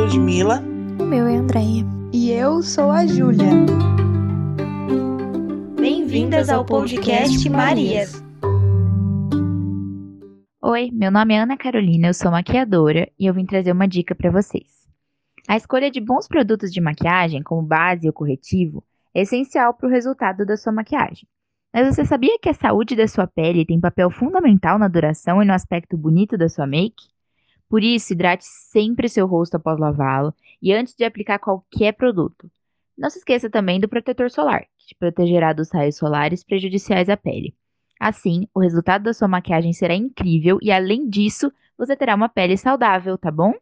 Ludmilla. O meu é Andréia. E eu sou a Júlia. Bem-vindas ao podcast Marias. Oi, meu nome é Ana Carolina, eu sou maquiadora e eu vim trazer uma dica para vocês. A escolha de bons produtos de maquiagem, como base ou corretivo, é essencial para o resultado da sua maquiagem. Mas você sabia que a saúde da sua pele tem papel fundamental na duração e no aspecto bonito da sua make? Por isso, hidrate sempre seu rosto após lavá-lo e antes de aplicar qualquer produto. Não se esqueça também do protetor solar, que te protegerá dos raios solares prejudiciais à pele. Assim, o resultado da sua maquiagem será incrível e, além disso, você terá uma pele saudável, tá bom?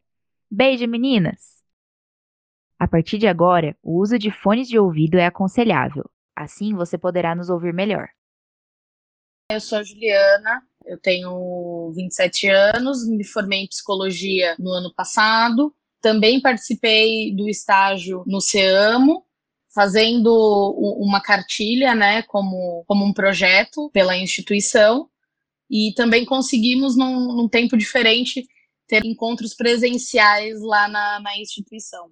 Beijo, meninas! A partir de agora, o uso de fones de ouvido é aconselhável. Assim, você poderá nos ouvir melhor. Eu sou a Juliana, eu tenho 27 anos, me formei em psicologia no ano passado. Também participei do estágio no CEAMO, fazendo uma cartilha, né, como, como um projeto pela instituição. E também conseguimos, num, num tempo diferente, ter encontros presenciais lá na, na instituição.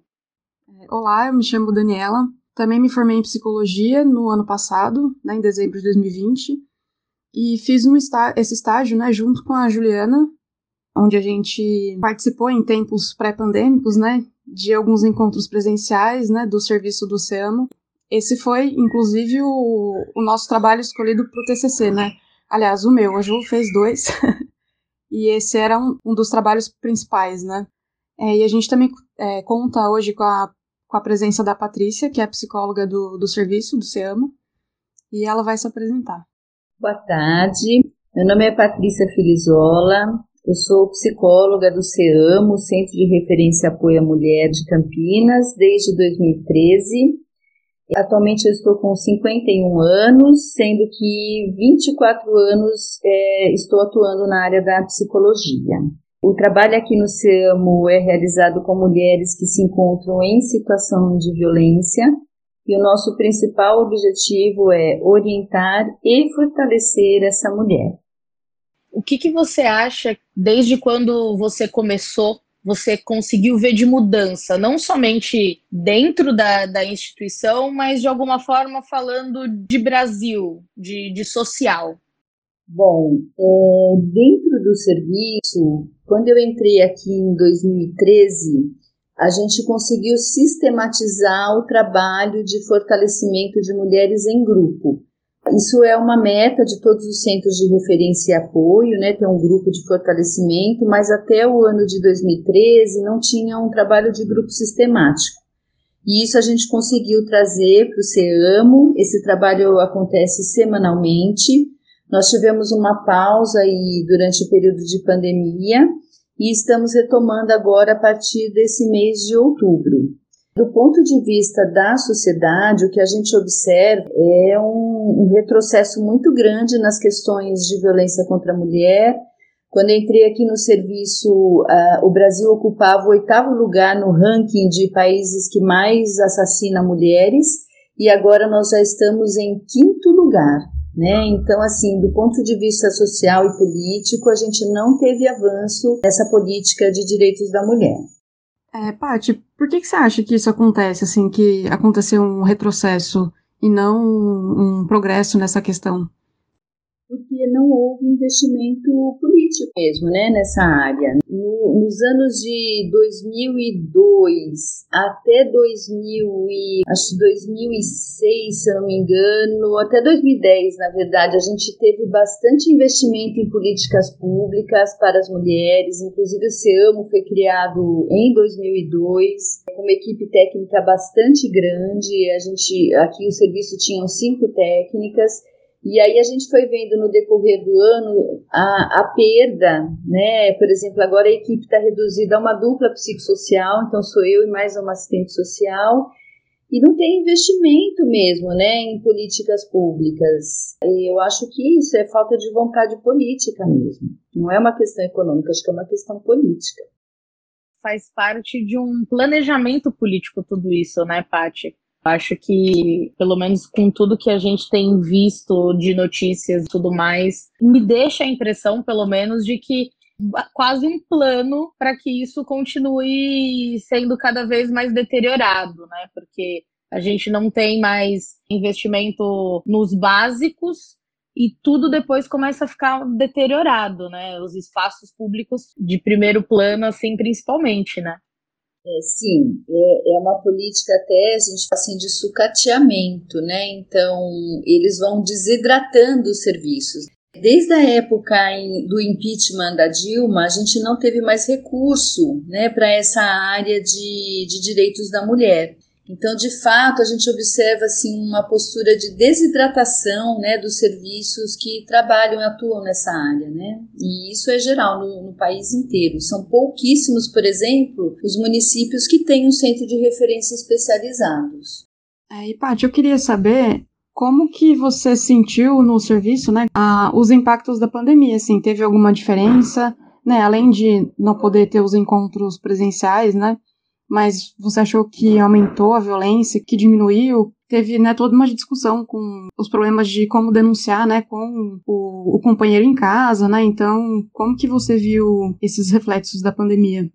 Olá, eu me chamo Daniela. Também me formei em psicologia no ano passado, né, em dezembro de 2020 e fiz um está esse estágio, né, junto com a Juliana, onde a gente participou em tempos pré-pandêmicos, né, de alguns encontros presenciais, né, do serviço do Oceano. Esse foi, inclusive, o, o nosso trabalho escolhido para o TCC, né? Aliás, o meu, a Ju fez dois. e esse era um, um, dos trabalhos principais, né? É, e a gente também é, conta hoje com a, com a presença da Patrícia, que é psicóloga do, do serviço, do SEAMO, e ela vai se apresentar. Boa tarde, meu nome é Patrícia Filizola, eu sou psicóloga do CEAMO, Centro de Referência e Apoio à Mulher de Campinas, desde 2013. Atualmente eu estou com 51 anos, sendo que 24 anos é, estou atuando na área da psicologia. O trabalho aqui no CEAMO é realizado com mulheres que se encontram em situação de violência e o nosso principal objetivo é orientar e fortalecer essa mulher. O que, que você acha, desde quando você começou, você conseguiu ver de mudança, não somente dentro da, da instituição, mas de alguma forma falando de Brasil, de, de social? Bom, é, dentro do serviço, quando eu entrei aqui em 2013, a gente conseguiu sistematizar o trabalho de fortalecimento de mulheres em grupo. Isso é uma meta de todos os centros de referência e apoio, né, ter um grupo de fortalecimento, mas até o ano de 2013 não tinha um trabalho de grupo sistemático. E isso a gente conseguiu trazer para o CEAMO, esse trabalho acontece semanalmente. Nós tivemos uma pausa aí durante o período de pandemia, e estamos retomando agora a partir desse mês de outubro. Do ponto de vista da sociedade, o que a gente observa é um, um retrocesso muito grande nas questões de violência contra a mulher. Quando entrei aqui no serviço, uh, o Brasil ocupava o oitavo lugar no ranking de países que mais assassinam mulheres, e agora nós já estamos em quinto lugar. Né? Então, assim, do ponto de vista social e político, a gente não teve avanço nessa política de direitos da mulher. É, Paty, por que, que você acha que isso acontece, assim, que aconteceu um retrocesso e não um progresso nessa questão? Porque não houve investimento político mesmo, né, nessa área. No, nos anos de 2002 até 2000 e, acho 2006, se eu não me engano, até 2010, na verdade, a gente teve bastante investimento em políticas públicas para as mulheres, inclusive o CEAMO foi criado em 2002, com uma equipe técnica bastante grande, a gente, aqui o serviço tinha cinco técnicas, e aí a gente foi vendo no decorrer do ano a, a perda, né? Por exemplo, agora a equipe está reduzida a uma dupla psicossocial, então sou eu e mais uma assistente social, e não tem investimento mesmo, né, em políticas públicas. E eu acho que isso é falta de vontade política mesmo. Não é uma questão econômica, acho que é uma questão política. Faz parte de um planejamento político tudo isso, né, Paty? Acho que, pelo menos com tudo que a gente tem visto de notícias e tudo mais, me deixa a impressão, pelo menos, de que quase um plano para que isso continue sendo cada vez mais deteriorado, né? Porque a gente não tem mais investimento nos básicos e tudo depois começa a ficar deteriorado, né? Os espaços públicos de primeiro plano, assim, principalmente, né? É, sim, é, é, uma política até, a gente fala assim, de sucateamento, né? Então, eles vão desidratando os serviços. Desde a época do impeachment da Dilma, a gente não teve mais recurso né, para essa área de, de direitos da mulher. Então, de fato, a gente observa assim uma postura de desidratação, né, dos serviços que trabalham e atuam nessa área, né? E isso é geral no, no país inteiro. São pouquíssimos, por exemplo, os municípios que têm um centro de referência especializados. É, e Paty, eu queria saber como que você sentiu no serviço, né, a, os impactos da pandemia, assim, teve alguma diferença, né, além de não poder ter os encontros presenciais, né, mas você achou que aumentou a violência, que diminuiu? Teve né, toda uma discussão com os problemas de como denunciar né, com o, o companheiro em casa, né? Então, como que você viu esses reflexos da pandemia?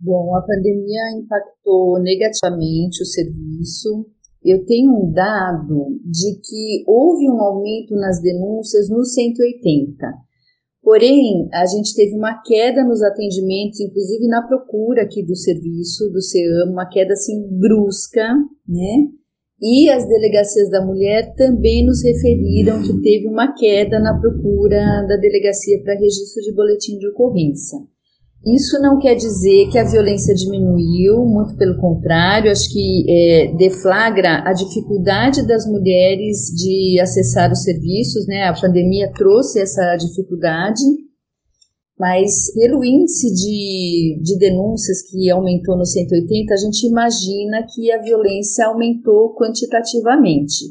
Bom, a pandemia impactou negativamente o serviço. Eu tenho um dado de que houve um aumento nas denúncias no 180. Porém, a gente teve uma queda nos atendimentos, inclusive na procura aqui do serviço do CEAM, uma queda assim brusca, né? E as delegacias da mulher também nos referiram que teve uma queda na procura da delegacia para registro de boletim de ocorrência. Isso não quer dizer que a violência diminuiu, muito pelo contrário, acho que é, deflagra a dificuldade das mulheres de acessar os serviços, né? A pandemia trouxe essa dificuldade, mas pelo índice de, de denúncias que aumentou no 180, a gente imagina que a violência aumentou quantitativamente.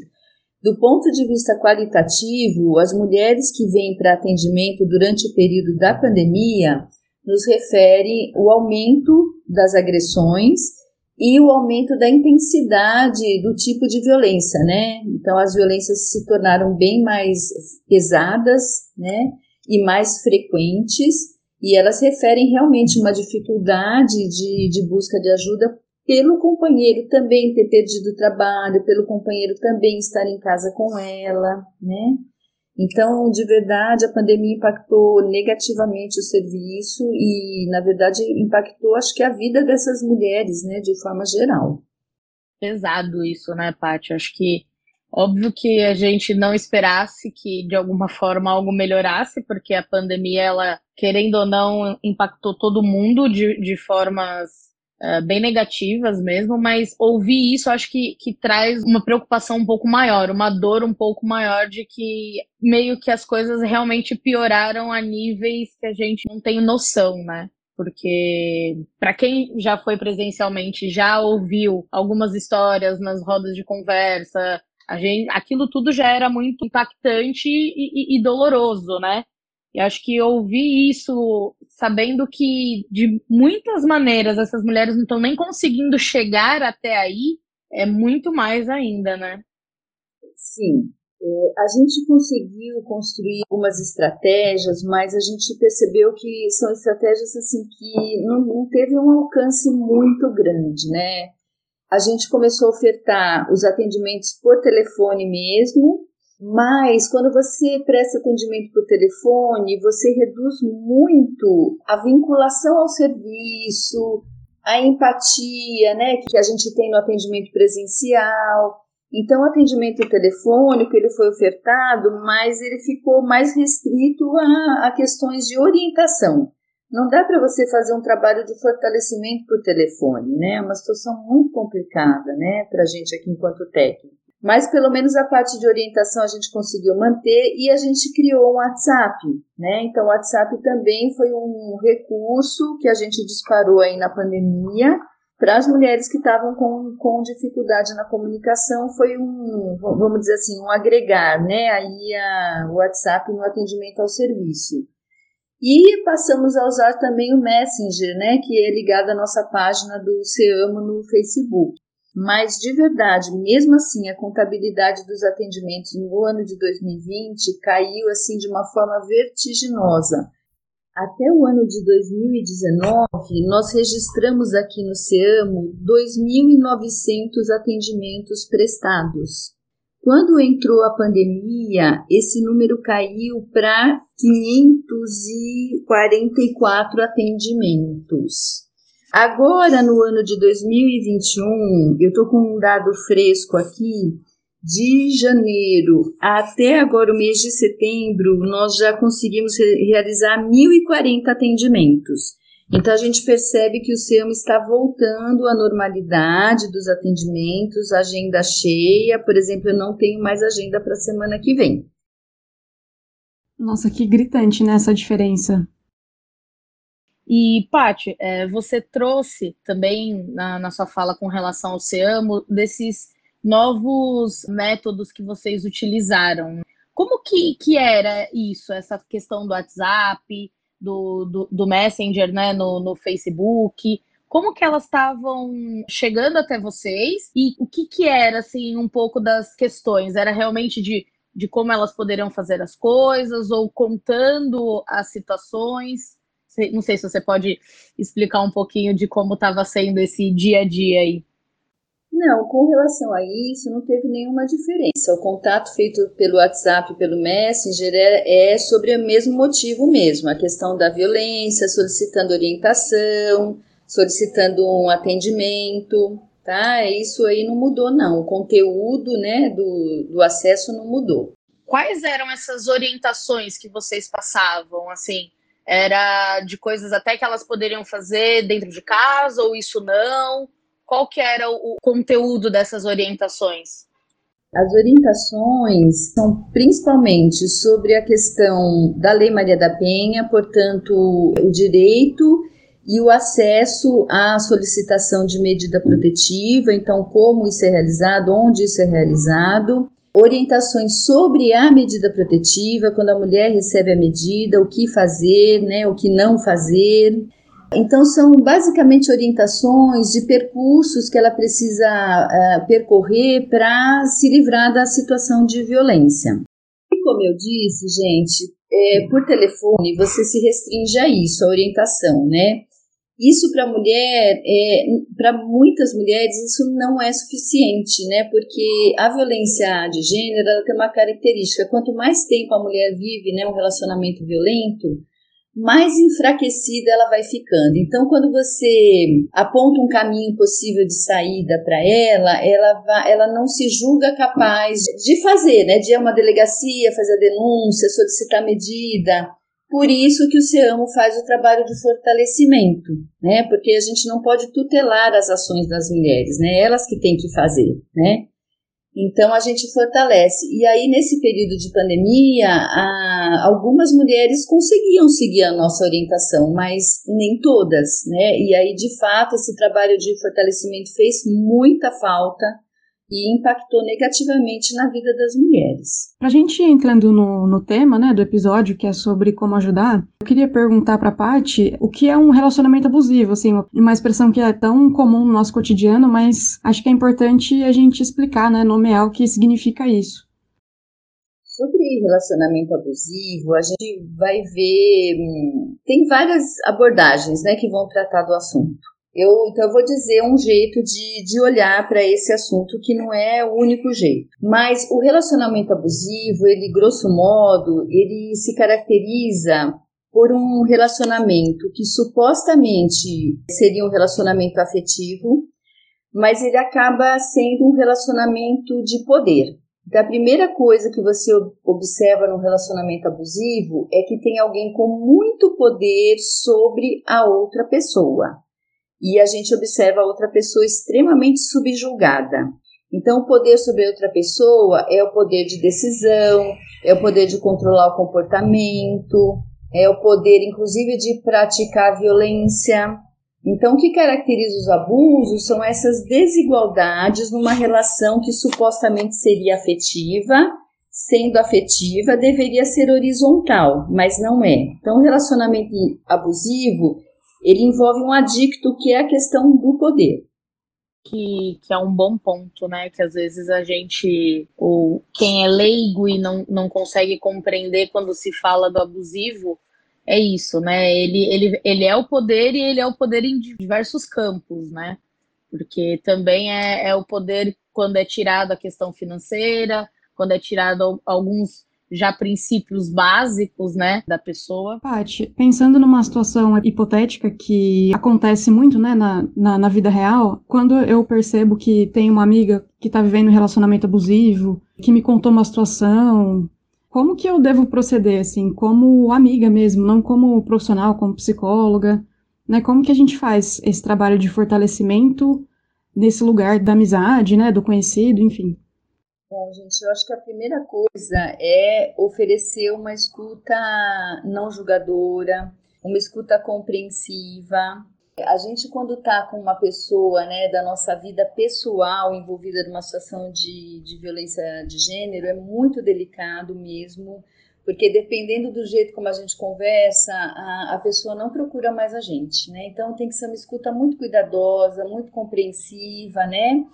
Do ponto de vista qualitativo, as mulheres que vêm para atendimento durante o período da pandemia nos refere o aumento das agressões e o aumento da intensidade do tipo de violência, né? Então as violências se tornaram bem mais pesadas, né? E mais frequentes, e elas referem realmente uma dificuldade de, de busca de ajuda pelo companheiro também ter perdido o trabalho, pelo companheiro também estar em casa com ela, né? Então, de verdade, a pandemia impactou negativamente o serviço e, na verdade, impactou, acho que, a vida dessas mulheres, né, de forma geral. Pesado isso, né, Paty? Acho que, óbvio que a gente não esperasse que, de alguma forma, algo melhorasse, porque a pandemia, ela, querendo ou não, impactou todo mundo de, de formas uh, bem negativas mesmo, mas ouvir isso acho que, que traz uma preocupação um pouco maior, uma dor um pouco maior de que meio que as coisas realmente pioraram a níveis que a gente não tem noção, né? porque para quem já foi presencialmente, já ouviu algumas histórias nas rodas de conversa, a gente, aquilo tudo já era muito impactante e, e, e doloroso, né? E acho que ouvir isso, sabendo que de muitas maneiras essas mulheres não estão nem conseguindo chegar até aí, é muito mais ainda, né? Sim. É, a gente conseguiu construir algumas estratégias, mas a gente percebeu que são estratégias assim que não, não teve um alcance muito grande, né? A gente começou a ofertar os atendimentos por telefone mesmo, mas quando você presta atendimento por telefone, você reduz muito a vinculação ao serviço, a empatia, né, que a gente tem no atendimento presencial. Então, o atendimento telefônico ele foi ofertado, mas ele ficou mais restrito a, a questões de orientação. Não dá para você fazer um trabalho de fortalecimento por telefone, né? É uma situação muito complicada, né, para a gente aqui enquanto técnico. Mas pelo menos a parte de orientação a gente conseguiu manter e a gente criou um WhatsApp, né? Então o WhatsApp também foi um recurso que a gente disparou aí na pandemia para as mulheres que estavam com, com dificuldade na comunicação foi um, vamos dizer assim, um agregar, né? Aí a, o WhatsApp no atendimento ao serviço. E passamos a usar também o Messenger, né? Que é ligado à nossa página do Ceamo no Facebook. Mas, de verdade, mesmo assim, a contabilidade dos atendimentos no ano de 2020 caiu assim de uma forma vertiginosa. até o ano de 2019, nós registramos aqui no SEAMO 2.900 atendimentos prestados. Quando entrou a pandemia, esse número caiu para 544 atendimentos. Agora, no ano de 2021, eu estou com um dado fresco aqui, de janeiro até agora o mês de setembro, nós já conseguimos realizar 1.040 atendimentos. Então a gente percebe que o SEAM está voltando à normalidade dos atendimentos, agenda cheia. Por exemplo, eu não tenho mais agenda para a semana que vem. Nossa, que gritante nessa né, diferença. E, Paty, é, você trouxe também na, na, sua fala com relação ao SEAMO desses novos métodos que vocês utilizaram. Como que, que era isso, essa questão do WhatsApp, do, do, do Messenger né, no, no Facebook? Como que elas estavam chegando até vocês e o que, que era assim um pouco das questões? Era realmente de, de como elas poderiam fazer as coisas ou contando as situações? Não sei se você pode explicar um pouquinho de como estava sendo esse dia a dia aí. Não, com relação a isso, não teve nenhuma diferença. O contato feito pelo WhatsApp, pelo Messenger, é, é sobre o mesmo motivo mesmo, a questão da violência, solicitando orientação, solicitando um atendimento, tá? Isso aí não mudou, não. O conteúdo, né, do, do acesso não mudou. Quais eram essas orientações que vocês passavam, assim? Era de coisas até que elas poderiam fazer dentro de casa, ou isso não? qual que era o conteúdo dessas orientações? As orientações são principalmente sobre a questão da Lei Maria da Penha, portanto, o direito e o acesso à solicitação de medida protetiva, então, como isso é realizado, onde isso é realizado. Orientações sobre a medida protetiva, quando a mulher recebe a medida, o que fazer, né, o que não fazer. Então, são basicamente orientações de percursos que ela precisa uh, percorrer para se livrar da situação de violência. E como eu disse, gente, é, por telefone você se restringe a isso, a orientação, né? Isso para mulher, é, para muitas mulheres, isso não é suficiente, né? Porque a violência de gênero ela tem uma característica: quanto mais tempo a mulher vive né, um relacionamento violento, mais enfraquecida ela vai ficando. Então, quando você aponta um caminho possível de saída para ela, ela, vai, ela não se julga capaz de fazer, né? De ir a uma delegacia, fazer a denúncia, solicitar medida. Por isso que o SEAMO faz o trabalho de fortalecimento, né? Porque a gente não pode tutelar as ações das mulheres, né? Elas que têm que fazer, né? Então a gente fortalece. E aí, nesse período de pandemia, a, algumas mulheres conseguiam seguir a nossa orientação, mas nem todas, né? E aí, de fato, esse trabalho de fortalecimento fez muita falta e impactou negativamente na vida das mulheres. Para a gente entrando no, no tema né, do episódio, que é sobre como ajudar, eu queria perguntar para a Paty o que é um relacionamento abusivo, assim, uma expressão que é tão comum no nosso cotidiano, mas acho que é importante a gente explicar, né, nomear o que significa isso. Sobre relacionamento abusivo, a gente vai ver. Hum, tem várias abordagens né, que vão tratar do assunto. Eu, então, eu vou dizer um jeito de, de olhar para esse assunto que não é o único jeito. Mas o relacionamento abusivo, ele, grosso modo, ele se caracteriza por um relacionamento que supostamente seria um relacionamento afetivo, mas ele acaba sendo um relacionamento de poder. Então, a primeira coisa que você observa no relacionamento abusivo é que tem alguém com muito poder sobre a outra pessoa e a gente observa outra pessoa extremamente subjulgada. Então, o poder sobre outra pessoa é o poder de decisão, é o poder de controlar o comportamento, é o poder, inclusive, de praticar violência. Então, o que caracteriza os abusos são essas desigualdades numa relação que supostamente seria afetiva, sendo afetiva, deveria ser horizontal, mas não é. Então, o relacionamento abusivo ele envolve um adicto que é a questão do poder. Que, que é um bom ponto, né? Que às vezes a gente, ou quem é leigo e não, não consegue compreender quando se fala do abusivo, é isso, né? Ele, ele, ele é o poder e ele é o poder em diversos campos, né? Porque também é, é o poder quando é tirado a questão financeira, quando é tirado alguns já princípios básicos, né, da pessoa. Paty, pensando numa situação hipotética que acontece muito, né, na, na, na, vida real, quando eu percebo que tem uma amiga que tá vivendo um relacionamento abusivo, que me contou uma situação, como que eu devo proceder, assim, como amiga mesmo, não como profissional, como psicóloga, né, como que a gente faz esse trabalho de fortalecimento nesse lugar da amizade, né, do conhecido, enfim? Bom, gente, eu acho que a primeira coisa é oferecer uma escuta não julgadora, uma escuta compreensiva. A gente, quando está com uma pessoa né, da nossa vida pessoal envolvida numa situação de, de violência de gênero, é muito delicado mesmo, porque dependendo do jeito como a gente conversa, a, a pessoa não procura mais a gente, né? Então tem que ser uma escuta muito cuidadosa, muito compreensiva, né?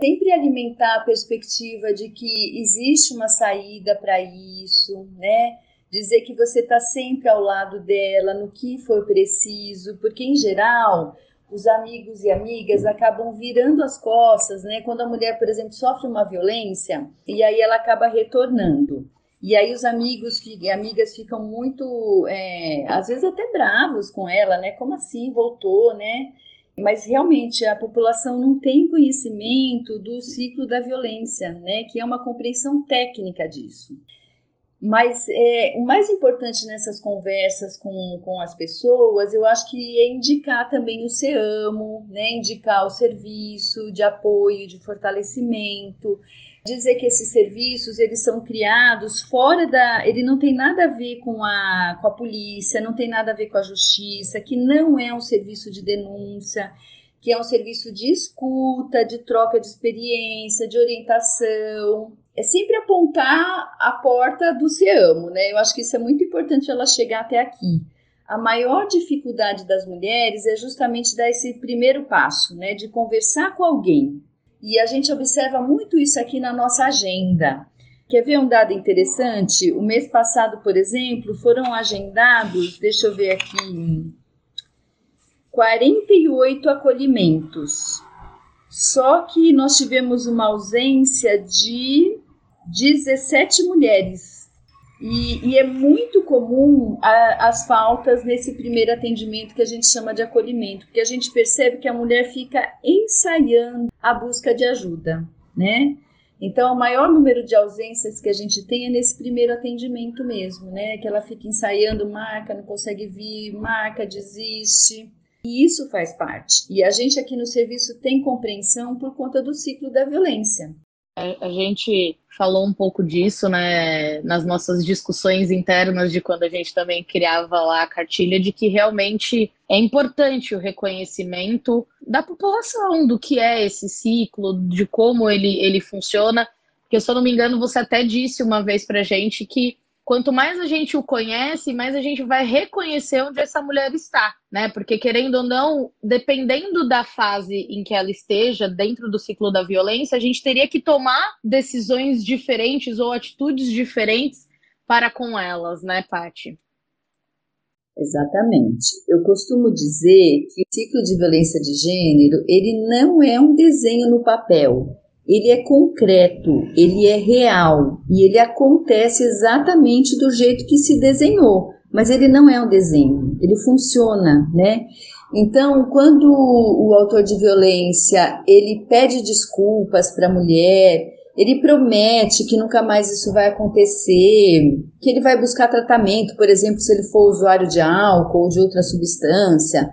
Sempre alimentar a perspectiva de que existe uma saída para isso, né? Dizer que você está sempre ao lado dela no que for preciso, porque em geral os amigos e amigas acabam virando as costas, né? Quando a mulher, por exemplo, sofre uma violência e aí ela acaba retornando. E aí os amigos e amigas ficam muito, é, às vezes até bravos com ela, né? Como assim voltou, né? Mas realmente a população não tem conhecimento do ciclo da violência, né, que é uma compreensão técnica disso. Mas é, o mais importante nessas conversas com, com as pessoas, eu acho que é indicar também o SEAMO, né, indicar o serviço de apoio, de fortalecimento, dizer que esses serviços eles são criados fora da, ele não tem nada a ver com a, com a polícia, não tem nada a ver com a justiça, que não é um serviço de denúncia, que é um serviço de escuta, de troca de experiência, de orientação. É sempre apontar a porta do se amo, né? Eu acho que isso é muito importante ela chegar até aqui. A maior dificuldade das mulheres é justamente dar esse primeiro passo, né? De conversar com alguém, e a gente observa muito isso aqui na nossa agenda. Quer ver um dado interessante? O mês passado, por exemplo, foram agendados, deixa eu ver aqui, 48 acolhimentos. Só que nós tivemos uma ausência de 17 mulheres e, e, é muito comum a, as faltas nesse primeiro atendimento que a gente chama de acolhimento, porque a gente percebe que a mulher fica ensaiando a busca de ajuda, né? Então, o maior número de ausências que a gente tem é nesse primeiro atendimento mesmo, né? Que ela fica ensaiando, marca, não consegue vir, marca, desiste. E isso faz parte. E a gente aqui no serviço tem compreensão por conta do ciclo da violência. A gente falou um pouco disso, né, nas nossas discussões internas de quando a gente também criava lá a cartilha, de que realmente é importante o reconhecimento da população, do que é esse ciclo, de como ele, ele funciona. Porque, se eu não me engano, você até disse uma vez pra gente que quanto mais a gente o conhece, mais a gente vai reconhecer onde essa mulher está, né? Porque querendo ou não, dependendo da fase em que ela esteja dentro do ciclo da violência, a gente teria que tomar decisões diferentes ou atitudes diferentes para com elas, né, Pati? Exatamente. Eu costumo dizer que o ciclo de violência de gênero, ele não é um desenho no papel ele é concreto, ele é real e ele acontece exatamente do jeito que se desenhou, mas ele não é um desenho, ele funciona, né? Então, quando o autor de violência ele pede desculpas para a mulher, ele promete que nunca mais isso vai acontecer, que ele vai buscar tratamento, por exemplo, se ele for usuário de álcool ou de outra substância,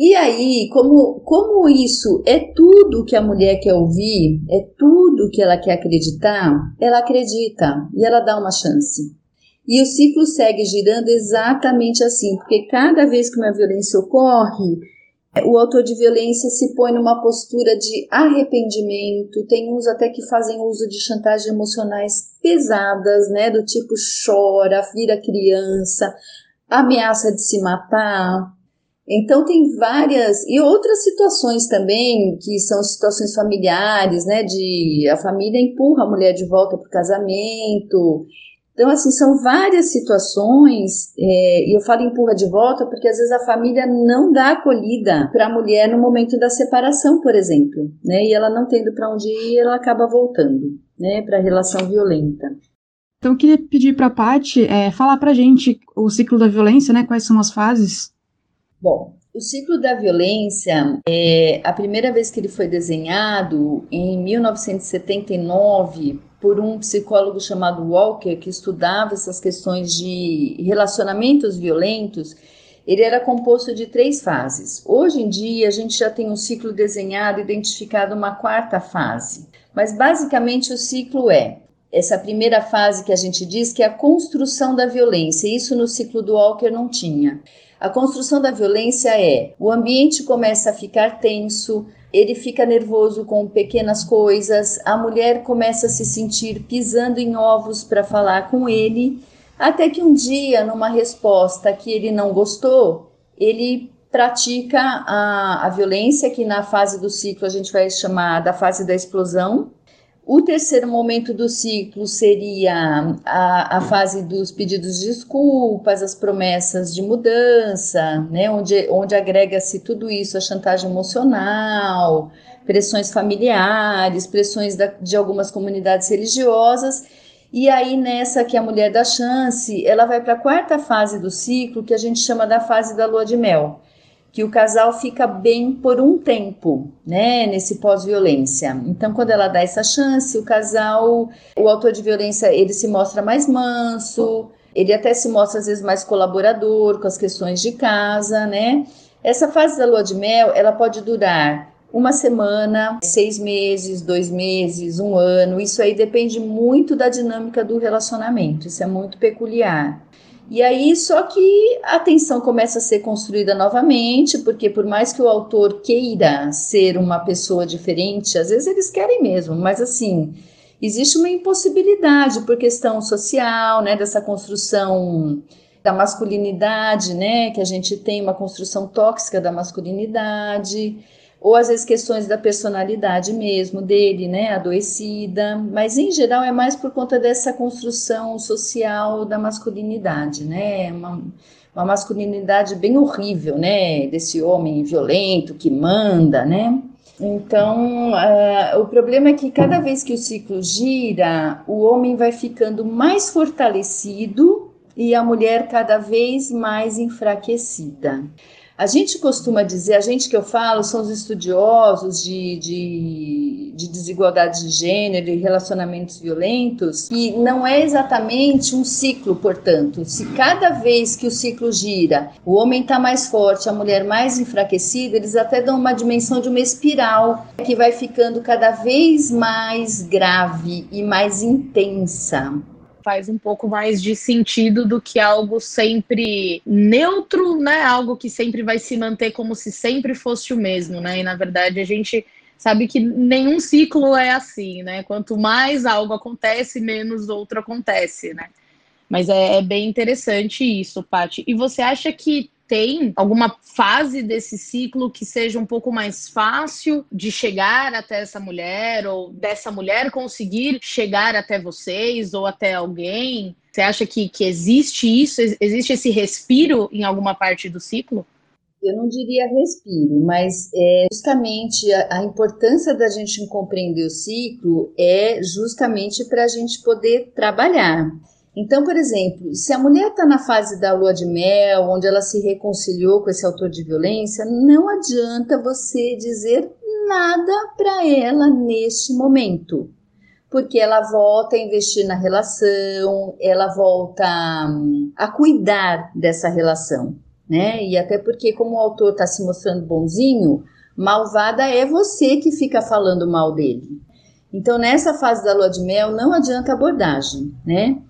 e aí, como, como isso é tudo que a mulher quer ouvir, é tudo que ela quer acreditar, ela acredita e ela dá uma chance. E o ciclo segue girando exatamente assim, porque cada vez que uma violência ocorre, o autor de violência se põe numa postura de arrependimento, tem uns até que fazem uso de chantagens emocionais pesadas, né, do tipo chora, vira criança, ameaça de se matar, então tem várias e outras situações também que são situações familiares, né? De a família empurra a mulher de volta para o casamento. Então, assim, são várias situações, é, e eu falo empurra de volta porque às vezes a família não dá acolhida para a mulher no momento da separação, por exemplo, né? E ela não tendo para onde ir, ela acaba voltando, né, para a relação violenta. Então, eu queria pedir para a Paty é, falar para gente o ciclo da violência, né? Quais são as fases? Bom, o ciclo da violência, é, a primeira vez que ele foi desenhado, em 1979, por um psicólogo chamado Walker, que estudava essas questões de relacionamentos violentos, ele era composto de três fases. Hoje em dia, a gente já tem um ciclo desenhado, identificado uma quarta fase. Mas basicamente o ciclo é essa primeira fase que a gente diz que é a construção da violência. Isso no ciclo do Walker não tinha. A construção da violência é: o ambiente começa a ficar tenso, ele fica nervoso com pequenas coisas, a mulher começa a se sentir pisando em ovos para falar com ele, até que um dia, numa resposta que ele não gostou, ele pratica a, a violência, que na fase do ciclo a gente vai chamar da fase da explosão, o terceiro momento do ciclo seria a, a fase dos pedidos de desculpas, as promessas de mudança, né, onde, onde agrega-se tudo isso, a chantagem emocional, pressões familiares, pressões da, de algumas comunidades religiosas. E aí, nessa que a mulher dá chance, ela vai para a quarta fase do ciclo, que a gente chama da fase da lua de mel que o casal fica bem por um tempo, né, nesse pós-violência. Então, quando ela dá essa chance, o casal, o autor de violência, ele se mostra mais manso, ele até se mostra às vezes mais colaborador com as questões de casa, né? Essa fase da lua de mel, ela pode durar uma semana, seis meses, dois meses, um ano. Isso aí depende muito da dinâmica do relacionamento. Isso é muito peculiar. E aí, só que a tensão começa a ser construída novamente, porque por mais que o autor queira ser uma pessoa diferente, às vezes eles querem mesmo, mas assim, existe uma impossibilidade por questão social, né, dessa construção da masculinidade, né, que a gente tem uma construção tóxica da masculinidade ou às vezes questões da personalidade mesmo dele, né, adoecida, mas em geral é mais por conta dessa construção social da masculinidade, né, uma, uma masculinidade bem horrível, né, desse homem violento que manda, né. Então, uh, o problema é que cada vez que o ciclo gira, o homem vai ficando mais fortalecido e a mulher cada vez mais enfraquecida. A gente costuma dizer, a gente que eu falo, são os estudiosos de, de, de desigualdade de gênero e relacionamentos violentos, e não é exatamente um ciclo, portanto. Se cada vez que o ciclo gira, o homem está mais forte, a mulher mais enfraquecida, eles até dão uma dimensão de uma espiral que vai ficando cada vez mais grave e mais intensa faz um pouco mais de sentido do que algo sempre neutro, né? Algo que sempre vai se manter como se sempre fosse o mesmo, né? E na verdade a gente sabe que nenhum ciclo é assim, né? Quanto mais algo acontece, menos outro acontece, né? Mas é, é bem interessante isso, Paty. E você acha que tem alguma fase desse ciclo que seja um pouco mais fácil de chegar até essa mulher ou dessa mulher conseguir chegar até vocês ou até alguém? Você acha que, que existe isso? Existe esse respiro em alguma parte do ciclo? Eu não diria respiro, mas é justamente a, a importância da gente compreender o ciclo é justamente para a gente poder trabalhar. Então, por exemplo, se a mulher está na fase da lua de mel, onde ela se reconciliou com esse autor de violência, não adianta você dizer nada para ela neste momento, porque ela volta a investir na relação, ela volta hum, a cuidar dessa relação, né? E até porque, como o autor está se mostrando bonzinho, malvada é você que fica falando mal dele. Então, nessa fase da lua de mel, não adianta abordagem, né?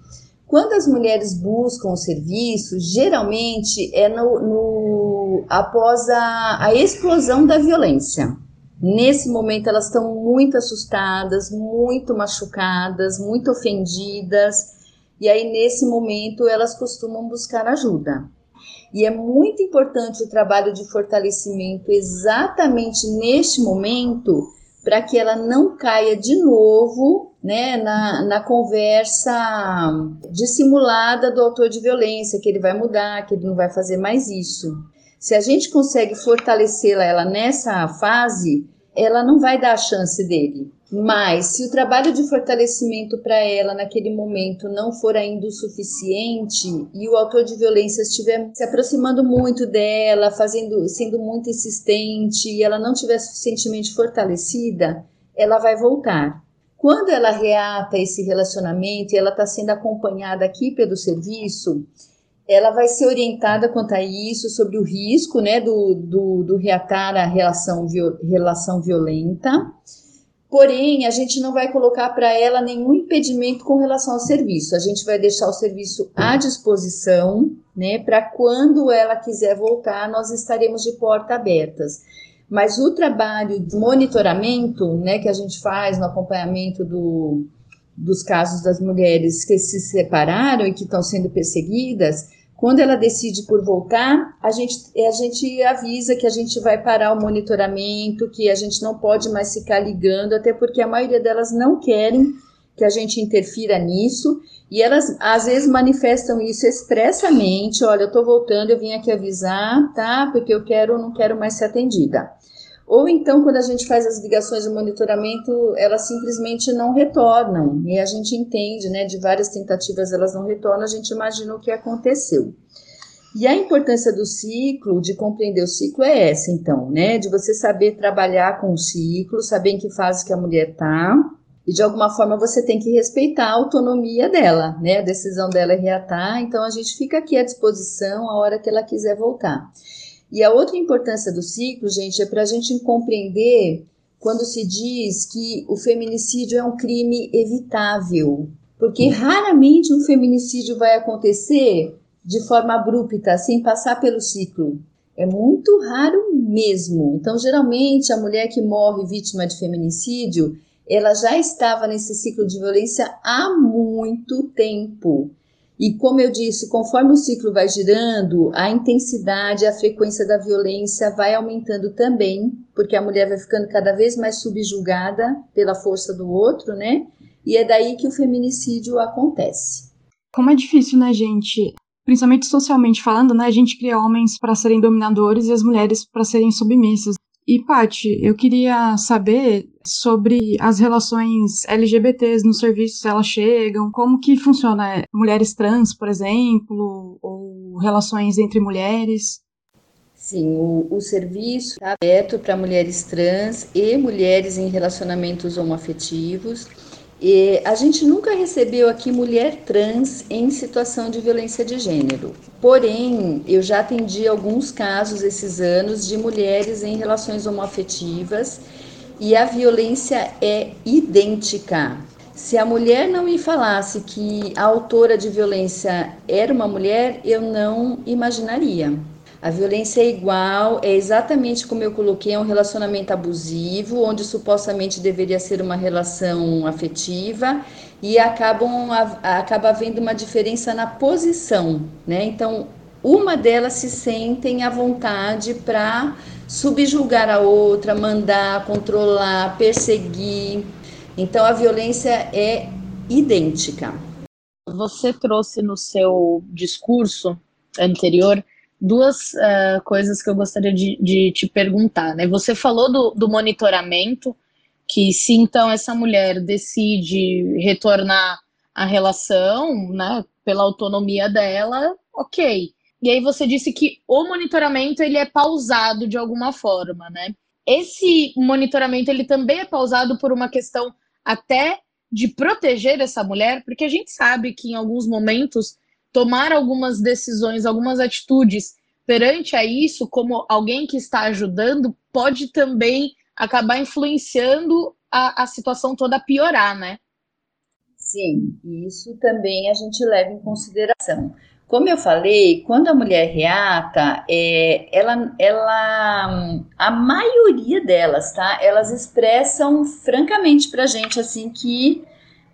Quando as mulheres buscam o serviço, geralmente é no, no após a, a explosão da violência. Nesse momento elas estão muito assustadas, muito machucadas, muito ofendidas, e aí nesse momento elas costumam buscar ajuda. E é muito importante o trabalho de fortalecimento exatamente neste momento para que ela não caia de novo né, na, na conversa dissimulada do autor de violência, que ele vai mudar, que ele não vai fazer mais isso. Se a gente consegue fortalecê-la ela nessa fase, ela não vai dar a chance dele. Mas se o trabalho de fortalecimento para ela naquele momento não for ainda o suficiente e o autor de violência estiver se aproximando muito dela, fazendo, sendo muito insistente e ela não estiver suficientemente fortalecida, ela vai voltar. Quando ela reata esse relacionamento e ela está sendo acompanhada aqui pelo serviço, ela vai ser orientada quanto a isso, sobre o risco né, do, do, do reatar a relação, relação violenta. Porém, a gente não vai colocar para ela nenhum impedimento com relação ao serviço. A gente vai deixar o serviço à disposição, né? Para quando ela quiser voltar, nós estaremos de porta abertas. Mas o trabalho de monitoramento, né, que a gente faz no acompanhamento do, dos casos das mulheres que se separaram e que estão sendo perseguidas, quando ela decide por voltar, a gente, a gente avisa que a gente vai parar o monitoramento, que a gente não pode mais ficar ligando, até porque a maioria delas não querem que a gente interfira nisso. E elas às vezes manifestam isso expressamente: olha, eu tô voltando, eu vim aqui avisar, tá? Porque eu quero, não quero mais ser atendida. Ou então, quando a gente faz as ligações de monitoramento, elas simplesmente não retornam. E a gente entende, né, de várias tentativas elas não retornam, a gente imagina o que aconteceu. E a importância do ciclo, de compreender o ciclo, é essa, então, né? De você saber trabalhar com o ciclo, saber em que fase que a mulher está, e de alguma forma você tem que respeitar a autonomia dela, né? A decisão dela é reatar, então a gente fica aqui à disposição a hora que ela quiser voltar. E a outra importância do ciclo, gente, é para a gente compreender quando se diz que o feminicídio é um crime evitável. Porque raramente um feminicídio vai acontecer de forma abrupta, sem passar pelo ciclo. É muito raro mesmo. Então, geralmente, a mulher que morre vítima de feminicídio, ela já estava nesse ciclo de violência há muito tempo. E como eu disse, conforme o ciclo vai girando, a intensidade, a frequência da violência vai aumentando também, porque a mulher vai ficando cada vez mais subjugada pela força do outro, né? E é daí que o feminicídio acontece. Como é difícil, né, gente? Principalmente socialmente falando, né? A gente cria homens para serem dominadores e as mulheres para serem submissas. E, Paty, eu queria saber sobre as relações LGBTs nos serviços, elas chegam, como que funciona mulheres trans, por exemplo, ou relações entre mulheres. Sim, o, o serviço está aberto para mulheres trans e mulheres em relacionamentos homoafetivos. E a gente nunca recebeu aqui mulher trans em situação de violência de gênero. Porém, eu já atendi alguns casos esses anos de mulheres em relações homoafetivas e a violência é idêntica. Se a mulher não me falasse que a autora de violência era uma mulher, eu não imaginaria. A violência é igual, é exatamente como eu coloquei, é um relacionamento abusivo, onde supostamente deveria ser uma relação afetiva e acabam acaba havendo uma diferença na posição, né? Então, uma delas se sentem à vontade para subjugar a outra, mandar, controlar, perseguir. Então, a violência é idêntica. Você trouxe no seu discurso anterior duas uh, coisas que eu gostaria de, de, te perguntar. Né? Você falou do, do monitoramento, que se então essa mulher decide retornar à relação, né, pela autonomia dela, ok. E aí você disse que o monitoramento ele é pausado de alguma forma, né? Esse monitoramento ele também é pausado por uma questão até de proteger essa mulher, porque a gente sabe que em alguns momentos tomar algumas decisões, algumas atitudes perante a isso, como alguém que está ajudando, pode também acabar influenciando a, a situação toda piorar, né? Sim, isso também a gente leva em consideração. Como eu falei, quando a mulher reata, é, ela, ela, a maioria delas, tá? Elas expressam francamente pra gente assim que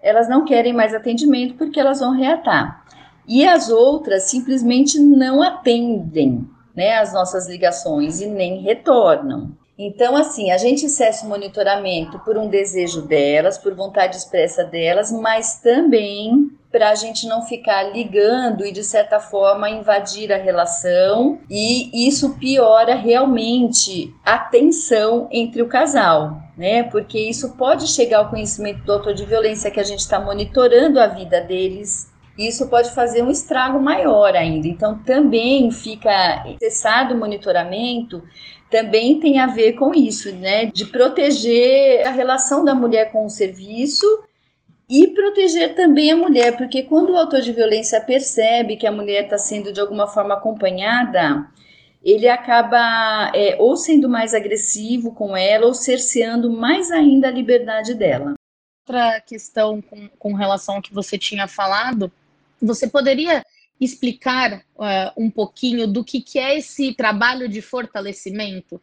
elas não querem mais atendimento porque elas vão reatar. E as outras simplesmente não atendem né, as nossas ligações e nem retornam. Então, assim, a gente cessa o monitoramento por um desejo delas, por vontade expressa delas, mas também para a gente não ficar ligando e, de certa forma, invadir a relação, e isso piora realmente a tensão entre o casal, né? Porque isso pode chegar ao conhecimento do autor de violência que a gente está monitorando a vida deles, isso pode fazer um estrago maior ainda. Então, também fica cessado o monitoramento, também tem a ver com isso, né? De proteger a relação da mulher com o serviço e proteger também a mulher, porque quando o autor de violência percebe que a mulher está sendo de alguma forma acompanhada, ele acaba é, ou sendo mais agressivo com ela ou cerceando mais ainda a liberdade dela. Outra questão com, com relação ao que você tinha falado, você poderia explicar uh, um pouquinho do que, que é esse trabalho de fortalecimento?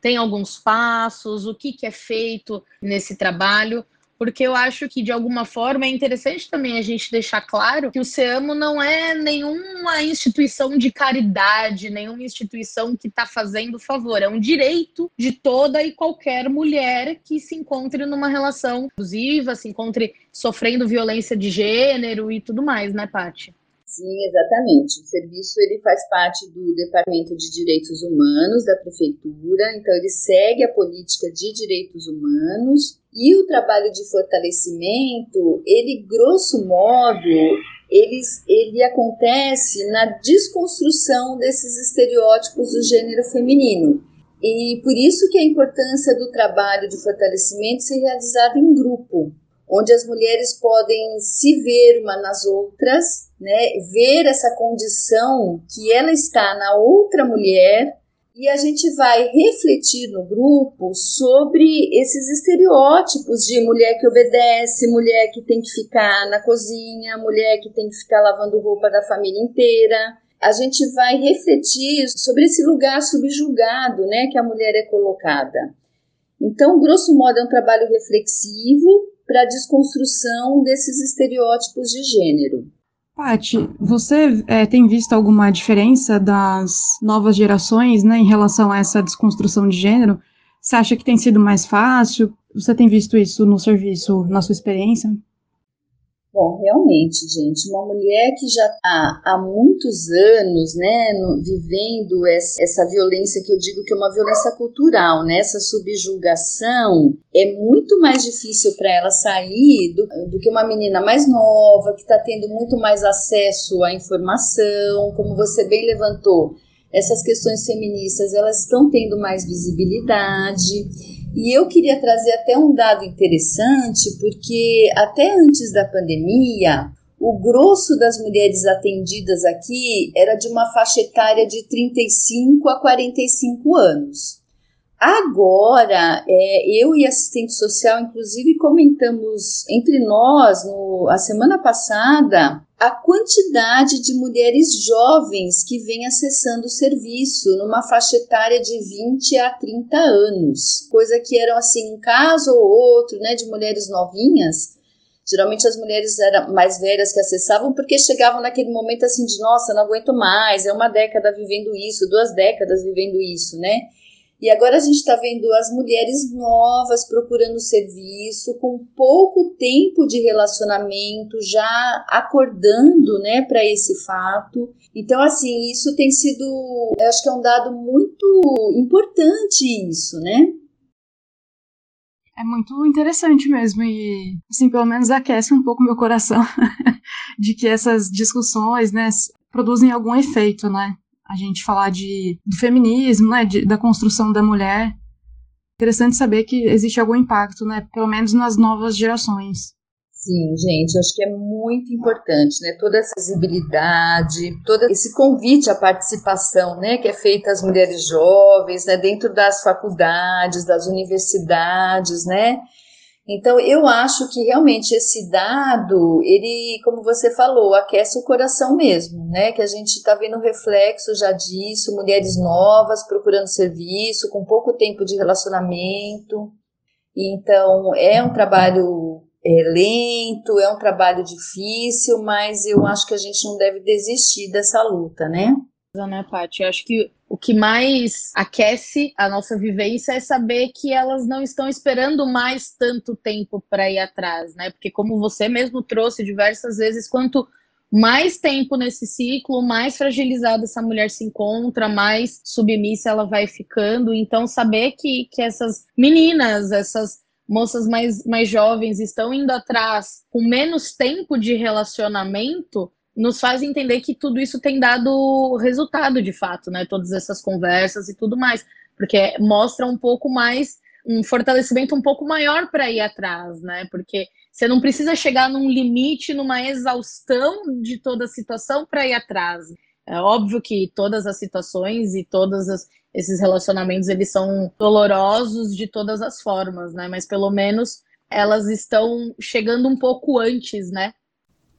Tem alguns passos, o que, que é feito nesse trabalho? Porque eu acho que de alguma forma é interessante também a gente deixar claro que o SEAMO não é nenhuma instituição de caridade, nenhuma instituição que está fazendo favor, é um direito de toda e qualquer mulher que se encontre numa relação abusiva, se encontre sofrendo violência de gênero e tudo mais, né, Paty? Sim, exatamente. O serviço ele faz parte do Departamento de Direitos Humanos da Prefeitura, então ele segue a política de direitos humanos e o trabalho de fortalecimento, ele grosso modo, ele, ele acontece na desconstrução desses estereótipos do gênero feminino. E por isso que a importância do trabalho de fortalecimento ser realizado em grupo, onde as mulheres podem se ver uma nas outras, né, ver essa condição que ela está na outra mulher e a gente vai refletir no grupo sobre esses estereótipos de mulher que obedece, mulher que tem que ficar na cozinha, mulher que tem que ficar lavando roupa da família inteira. A gente vai refletir sobre esse lugar subjugado, né, que a mulher é colocada. Então, grosso modo, é um trabalho reflexivo para a desconstrução desses estereótipos de gênero. Paty, você é, tem visto alguma diferença das novas gerações né, em relação a essa desconstrução de gênero? Você acha que tem sido mais fácil? Você tem visto isso no serviço, na sua experiência? Bom, realmente, gente, uma mulher que já está há muitos anos, né, no, vivendo essa, essa, violência que eu digo que é uma violência cultural, né, essa subjugação, é muito mais difícil para ela sair do, do, que uma menina mais nova, que está tendo muito mais acesso à informação, como você bem levantou. Essas questões feministas, elas estão tendo mais visibilidade e eu queria trazer até um dado interessante, porque até antes da pandemia, o grosso das mulheres atendidas aqui era de uma faixa etária de 35 a 45 anos. Agora, é, eu e assistente social, inclusive, comentamos entre nós, no, a semana passada, a quantidade de mulheres jovens que vêm acessando o serviço numa faixa etária de 20 a 30 anos, coisa que eram assim um caso ou outro, né, de mulheres novinhas. Geralmente as mulheres eram mais velhas que acessavam porque chegavam naquele momento assim de nossa, não aguento mais, é uma década vivendo isso, duas décadas vivendo isso, né? E agora a gente está vendo as mulheres novas procurando serviço, com pouco tempo de relacionamento, já acordando né, para esse fato. Então, assim, isso tem sido, eu acho que é um dado muito importante isso, né? É muito interessante mesmo e, assim, pelo menos aquece um pouco meu coração de que essas discussões, né, produzem algum efeito, né? A gente falar de, do feminismo, né, de, da construção da mulher. Interessante saber que existe algum impacto, né, pelo menos nas novas gerações. Sim, gente, acho que é muito importante, né? Toda essa visibilidade, todo esse convite à participação, né? Que é feita às mulheres jovens, né? Dentro das faculdades, das universidades, né? Então, eu acho que realmente esse dado, ele, como você falou, aquece o coração mesmo, né? Que a gente está vendo reflexo já disso, mulheres novas procurando serviço, com pouco tempo de relacionamento. Então, é um trabalho é, lento, é um trabalho difícil, mas eu acho que a gente não deve desistir dessa luta, né? Né, Paty? Eu acho que o que mais aquece a nossa vivência é saber que elas não estão esperando mais tanto tempo para ir atrás, né? Porque como você mesmo trouxe diversas vezes, quanto mais tempo nesse ciclo, mais fragilizada essa mulher se encontra, mais submissa ela vai ficando. Então, saber que, que essas meninas, essas moças mais, mais jovens estão indo atrás com menos tempo de relacionamento, nos faz entender que tudo isso tem dado resultado de fato, né? Todas essas conversas e tudo mais, porque mostra um pouco mais um fortalecimento um pouco maior para ir atrás, né? Porque você não precisa chegar num limite, numa exaustão de toda a situação para ir atrás. É óbvio que todas as situações e todos esses relacionamentos eles são dolorosos de todas as formas, né? Mas pelo menos elas estão chegando um pouco antes, né?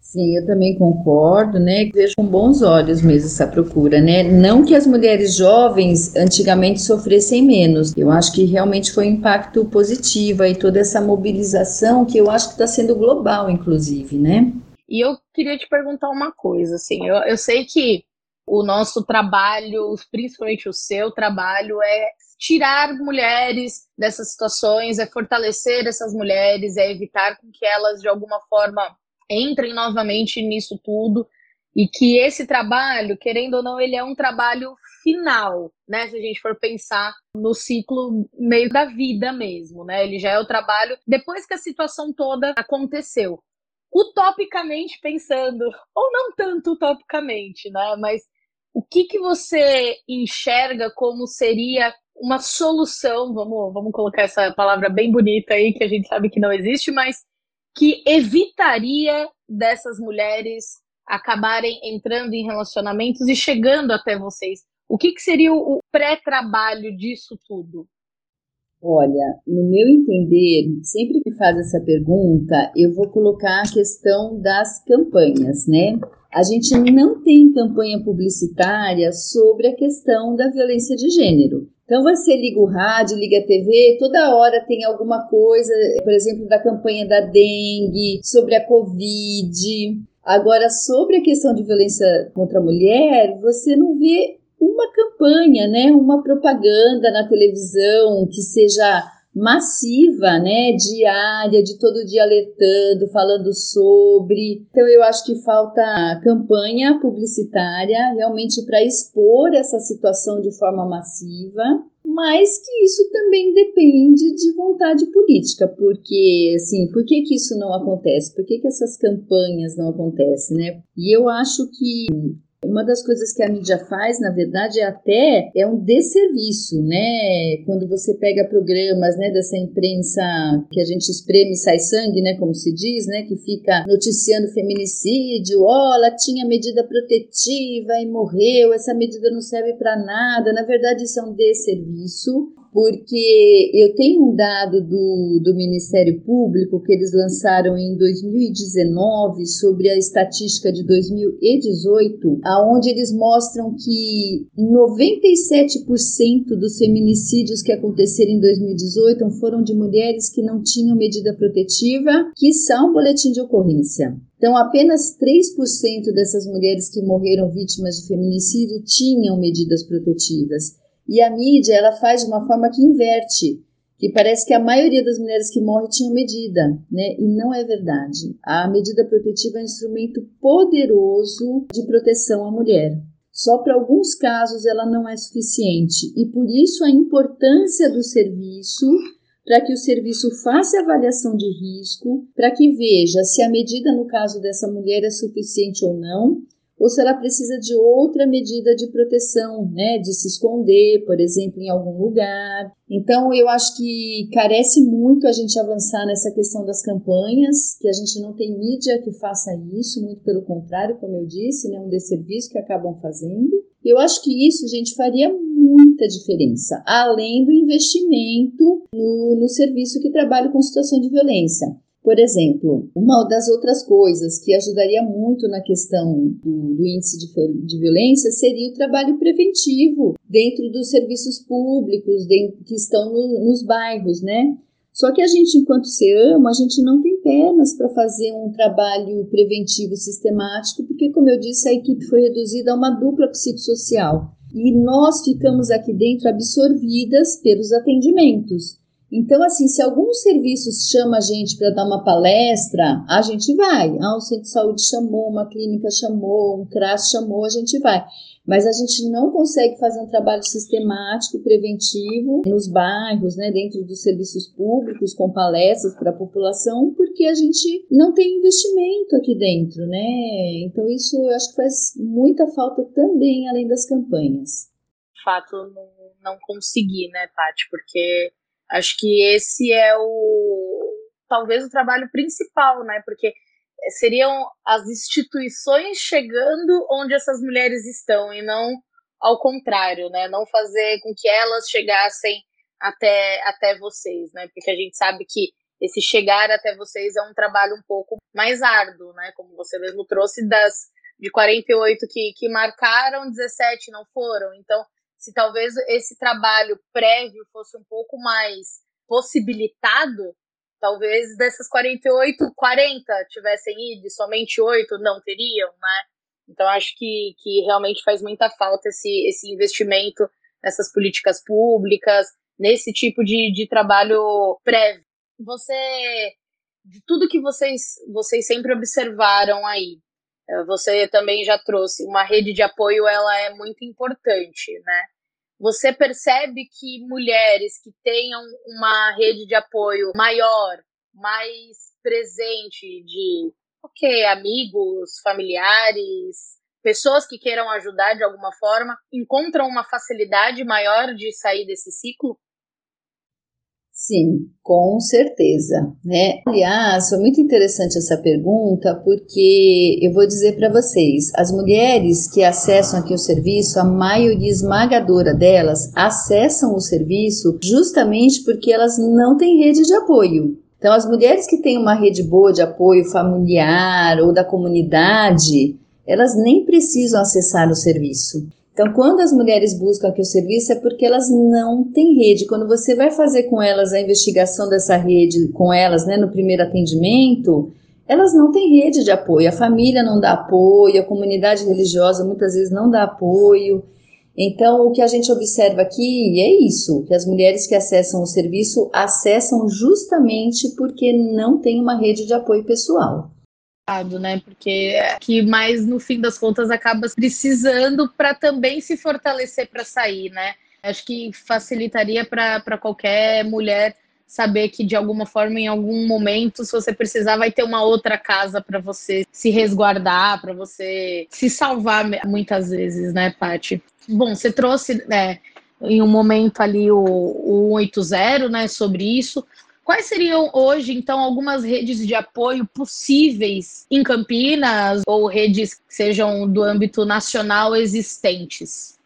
Sim, eu também concordo, né? Vejo com bons olhos mesmo essa procura, né? Não que as mulheres jovens antigamente sofressem menos. Eu acho que realmente foi um impacto positivo aí toda essa mobilização que eu acho que está sendo global, inclusive, né? E eu queria te perguntar uma coisa, assim, eu, eu sei que o nosso trabalho, principalmente o seu trabalho, é tirar mulheres dessas situações, é fortalecer essas mulheres, é evitar que elas de alguma forma entrem novamente nisso tudo e que esse trabalho, querendo ou não, ele é um trabalho final, né? Se a gente for pensar no ciclo meio da vida mesmo, né? Ele já é o trabalho depois que a situação toda aconteceu. Utopicamente pensando, ou não tanto utopicamente, né? Mas o que que você enxerga como seria uma solução, vamos, vamos colocar essa palavra bem bonita aí, que a gente sabe que não existe, mas que evitaria dessas mulheres acabarem entrando em relacionamentos e chegando até vocês? O que, que seria o pré-trabalho disso tudo? Olha, no meu entender, sempre que faz essa pergunta, eu vou colocar a questão das campanhas, né? A gente não tem campanha publicitária sobre a questão da violência de gênero. Então você liga o rádio, liga a TV, toda hora tem alguma coisa, por exemplo, da campanha da dengue, sobre a Covid. Agora, sobre a questão de violência contra a mulher, você não vê uma campanha, né, uma propaganda na televisão que seja massiva, né, diária, de todo dia alertando, falando sobre. Então eu acho que falta campanha publicitária realmente para expor essa situação de forma massiva, mas que isso também depende de vontade política, porque assim, por que que isso não acontece? Por que que essas campanhas não acontecem, né? E eu acho que uma das coisas que a mídia faz, na verdade, é até é um desserviço, né? Quando você pega programas, né, dessa imprensa que a gente espreme e sai sangue, né, como se diz, né, que fica noticiando feminicídio, ó, oh, ela tinha medida protetiva e morreu, essa medida não serve para nada. Na verdade, isso é um desserviço porque eu tenho um dado do, do Ministério Público que eles lançaram em 2019 sobre a estatística de 2018, aonde eles mostram que 97% dos feminicídios que aconteceram em 2018 foram de mulheres que não tinham medida protetiva, que são boletim de ocorrência. Então, apenas 3% dessas mulheres que morreram vítimas de feminicídio tinham medidas protetivas. E a mídia, ela faz de uma forma que inverte, que parece que a maioria das mulheres que morrem tinham medida, né? E não é verdade. A medida protetiva é um instrumento poderoso de proteção à mulher. Só para alguns casos ela não é suficiente e por isso a importância do serviço para que o serviço faça avaliação de risco, para que veja se a medida no caso dessa mulher é suficiente ou não ou se ela precisa de outra medida de proteção, né, de se esconder, por exemplo, em algum lugar. Então, eu acho que carece muito a gente avançar nessa questão das campanhas, que a gente não tem mídia que faça isso, muito pelo contrário, como eu disse, né, um desserviço que acabam fazendo. Eu acho que isso, gente, faria muita diferença, além do investimento no, no serviço que trabalha com situação de violência. Por exemplo, uma das outras coisas que ajudaria muito na questão do, do índice de, de, violência seria o trabalho preventivo dentro dos serviços públicos dentro, que estão no, nos bairros, né? Só que a gente, enquanto se ama, a gente não tem pernas para fazer um trabalho preventivo sistemático, porque, como eu disse, a equipe foi reduzida a uma dupla psicossocial. E nós ficamos aqui dentro absorvidas pelos atendimentos. Então, assim, se algum serviço chama a gente para dar uma palestra, a gente vai. Ah, o centro de saúde chamou, uma clínica chamou, um CRAS chamou, a gente vai. Mas a gente não consegue fazer um trabalho sistemático, preventivo nos bairros, né, dentro dos serviços públicos, com palestras para a população, porque a gente não tem investimento aqui dentro, né? Então, isso eu acho que faz muita falta também, além das campanhas. De fato, não, não consegui, né, Tati? Porque Acho que esse é o talvez o trabalho principal, né? Porque seriam as instituições chegando onde essas mulheres estão e não ao contrário, né? Não fazer com que elas chegassem até até vocês, né? Porque a gente sabe que esse chegar até vocês é um trabalho um pouco mais árduo, né? Como você mesmo trouxe das de 48 que, que marcaram, 17 não foram. Então, se talvez esse trabalho prévio fosse um pouco mais possibilitado, talvez dessas 48, 40 tivessem ido somente 8 não teriam, né? Então acho que, que realmente faz muita falta esse, esse investimento nessas políticas públicas, nesse tipo de, de trabalho prévio. Você, de tudo que vocês, vocês sempre observaram aí, eh, você também já trouxe, uma rede de apoio ela é muito importante, né? Você percebe que mulheres que tenham uma rede de apoio maior, mais presente de, ok, amigos, familiares, pessoas que queiram ajudar de alguma forma, encontram uma facilidade maior de sair desse ciclo? Sim, com certeza, né? Aliás, foi muito interessante essa pergunta porque eu vou dizer para vocês, as mulheres que acessam aqui o serviço, a maioria esmagadora delas acessam o serviço justamente porque elas não têm rede de apoio. Então, as mulheres que têm uma rede boa de apoio familiar ou da comunidade, elas nem precisam acessar o serviço. Então, quando as mulheres buscam aqui o serviço é porque elas não têm rede. Quando você vai fazer com elas a investigação dessa rede, com elas, né, no primeiro atendimento, elas não têm rede de apoio. A família não dá apoio, a comunidade religiosa muitas vezes não dá apoio. Então, o que a gente observa aqui é isso, que as mulheres que acessam o serviço acessam justamente porque não tem uma rede de apoio pessoal né? Porque é que mais no fim das contas acaba precisando para também se fortalecer para sair, né? Acho que facilitaria para qualquer mulher saber que de alguma forma, em algum momento, se você precisar, vai ter uma outra casa para você se resguardar, para você se salvar muitas vezes, né, Paty? Bom, você trouxe né, em um momento ali o, o 180, né, sobre isso. Quais seriam hoje, então, algumas redes de apoio possíveis em Campinas ou redes que sejam do âmbito nacional existentes?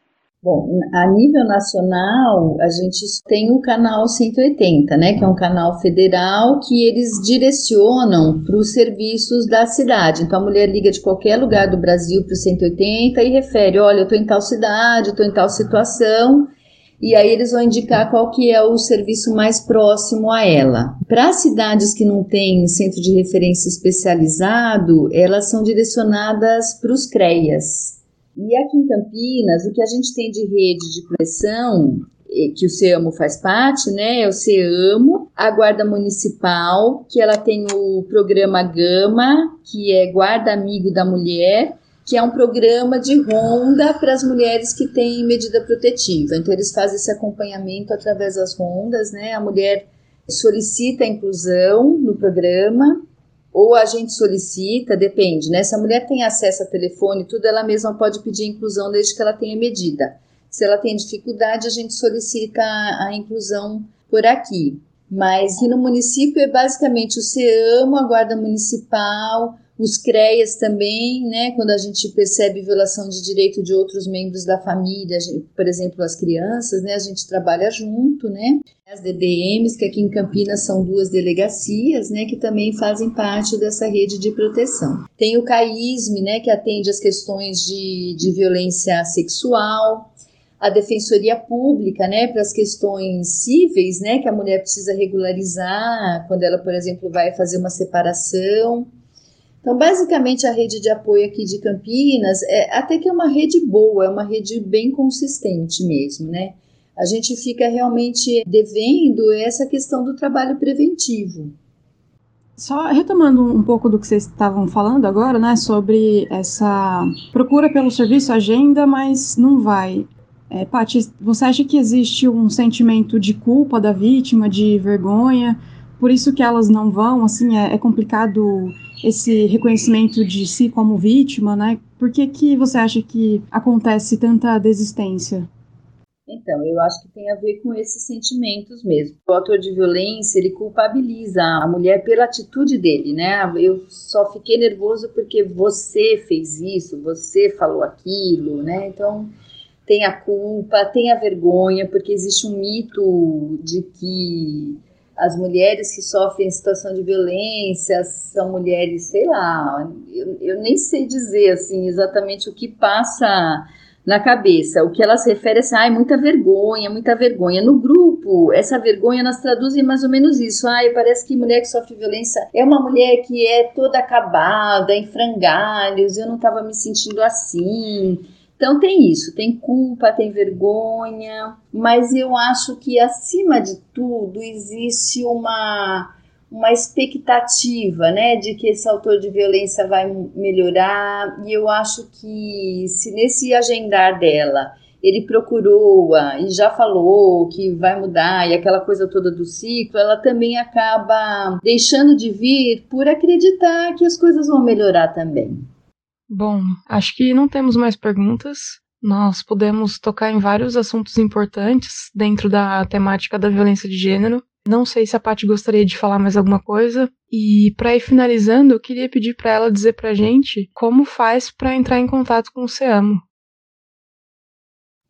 Bom, a nível nacional, a gente tem o canal 180, né, que é um canal federal que eles direcionam para os serviços da cidade. Então, a mulher liga de qualquer lugar do Brasil para o 180 e refere: olha, eu estou em tal cidade, estou em tal situação e aí eles vão indicar qual que é o serviço mais próximo a ela. Para cidades que não têm centro de referência especializado, elas são direcionadas para os CREAS. E aqui em Campinas, o que a gente tem de rede de proteção, que o CEAMO faz parte, né, é o CEAMO, a Guarda Municipal, que ela tem o programa Gama, que é Guarda Amigo da Mulher, que é um programa de ronda para as mulheres que têm medida protetiva. Então, eles fazem esse acompanhamento através das rondas, né? A mulher solicita a inclusão no programa, ou a gente solicita, depende, né? Se a mulher tem acesso a telefone, tudo, ela mesma pode pedir inclusão desde que ela tenha medida. Se ela tem dificuldade, a gente solicita a, inclusão por aqui. Mas aqui no município é basicamente o CEAMO, a Guarda Municipal, os CREAS também, né, quando a gente percebe violação de direito de outros membros da família, por exemplo, as crianças, né, a gente trabalha junto, né, as DDMs, que aqui em Campinas são duas delegacias, né, que também fazem parte dessa rede de proteção. Tem o CAISME, né, que atende as questões de, de violência sexual, a defensoria pública, né, para as questões cíveis, né, que a mulher precisa regularizar quando ela, por exemplo, vai fazer uma separação. Então, basicamente, a rede de apoio aqui de Campinas é até que é uma rede boa, é uma rede bem consistente mesmo, né? A gente fica realmente devendo essa questão do trabalho preventivo. Só retomando um pouco do que vocês estavam falando agora, né, sobre essa procura pelo serviço, agenda, mas não vai. É, Paty, você acha que existe um sentimento de culpa da vítima, de vergonha, por isso que elas não vão? Assim, é, é complicado esse reconhecimento de si como vítima, né? Por que, que você acha que acontece tanta desistência? Então, eu acho que tem a ver com esses sentimentos mesmo. O autor de violência, ele culpabiliza a mulher pela atitude dele, né? Eu só fiquei nervoso porque você fez isso, você falou aquilo, né? Então, tem a culpa, tem a vergonha, porque existe um mito de que as mulheres que sofrem situação de violência são mulheres, sei lá, eu, eu nem sei dizer assim exatamente o que passa na cabeça. O que ela se refere é assim, ai, muita vergonha, muita vergonha. No grupo, essa vergonha nós traduzem mais ou menos isso. Ai, parece que mulher que sofre violência é uma mulher que é toda acabada, em frangalhos, eu não estava me sentindo assim. Então tem isso, tem culpa, tem vergonha, mas eu acho que acima de tudo existe uma uma expectativa, né, de que esse autor de violência vai melhorar, e eu acho que se nesse agendar dela ele procurou-a e já falou que vai mudar e aquela coisa toda do ciclo, ela também acaba deixando de vir por acreditar que as coisas vão melhorar também. Bom, acho que não temos mais perguntas. Nós podemos tocar em vários assuntos importantes dentro da temática da violência de gênero. Não sei se a Paty gostaria de falar mais alguma coisa. E para ir finalizando, eu queria pedir para ela dizer pra gente como faz para entrar em contato com o SEAMO.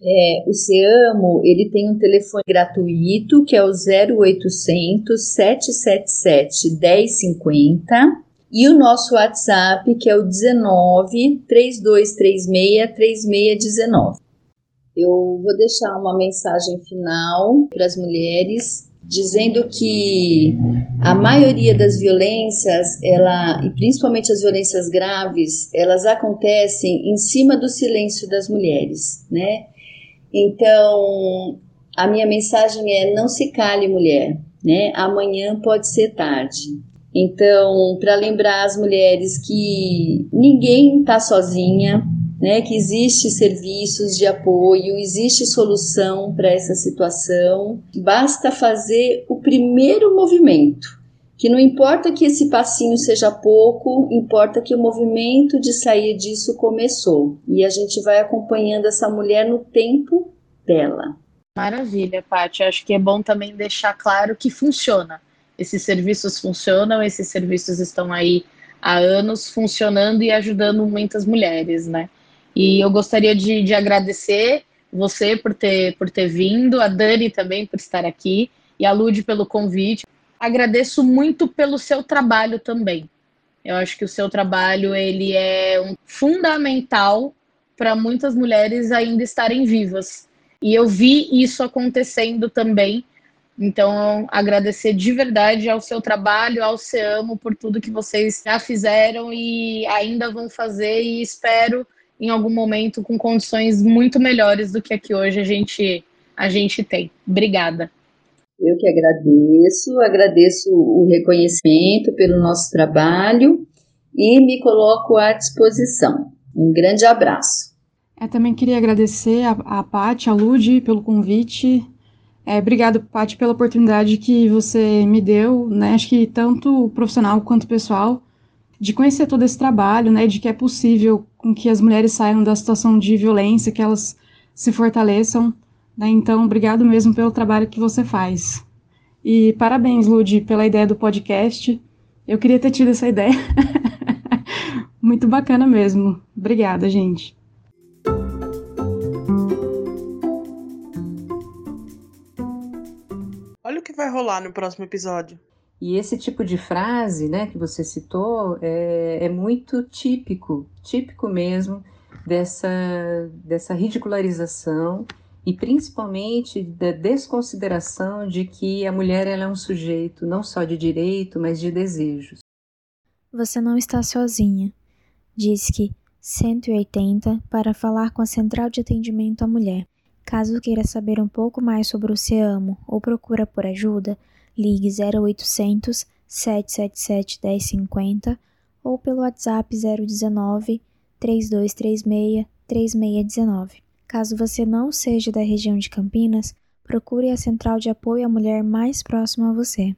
É, o SEAMO, ele tem um telefone gratuito, que é o 0800 777 1050 e o nosso WhatsApp, que é o 19 3236 3619. Eu vou deixar uma mensagem final para as mulheres dizendo que a maioria das violências, ela, e principalmente as violências graves, elas acontecem em cima do silêncio das mulheres, né? Então, a minha mensagem é não se cale, mulher, né? Amanhã pode ser tarde. Então, para lembrar as mulheres que ninguém está sozinha, né, que existe serviços de apoio, existe solução para essa situação. Basta fazer o primeiro movimento, que não importa que esse passinho seja pouco, importa que o movimento de sair disso começou. E a gente vai acompanhando essa mulher no tempo dela. Maravilha, Paty. Acho que é bom também deixar claro que funciona esses serviços funcionam, esses serviços estão aí há anos funcionando e ajudando muitas mulheres, né? E eu gostaria de, de agradecer você por ter, por ter vindo, a Dani também por estar aqui e a Lud pelo convite. Agradeço muito pelo seu trabalho também. Eu acho que o seu trabalho ele é um fundamental para muitas mulheres ainda estarem vivas. E eu vi isso acontecendo também então, agradecer de verdade ao seu trabalho, ao SEAMO, por tudo que vocês já fizeram e ainda vão fazer, e espero em algum momento com condições muito melhores do que aqui hoje a gente, a gente tem. Obrigada. Eu que agradeço, agradeço o reconhecimento pelo nosso trabalho e me coloco à disposição. Um grande abraço. Eu também queria agradecer a, a Paty, a Lude, pelo convite. É, obrigado, Paty, pela oportunidade que você me deu, né? Acho que tanto profissional quanto pessoal, de conhecer todo esse trabalho, né? De que é possível com que as mulheres saiam da situação de violência, que elas se fortaleçam. Né? Então, obrigado mesmo pelo trabalho que você faz. E parabéns, Lud, pela ideia do podcast. Eu queria ter tido essa ideia. Muito bacana mesmo. Obrigada, gente. Vai rolar no próximo episódio. E esse tipo de frase, né, que você citou, é, é muito típico, típico mesmo dessa, dessa ridicularização e principalmente da desconsideração de que a mulher ela é um sujeito não só de direito, mas de desejos. Você não está sozinha. Diz que 180 para falar com a Central de Atendimento à Mulher. Caso queira saber um pouco mais sobre o SEAMO ou procura por ajuda, ligue 0800 777 1050 ou pelo WhatsApp 019 3236 3619. Caso você não seja da região de Campinas, procure a central de apoio à mulher mais próxima a você.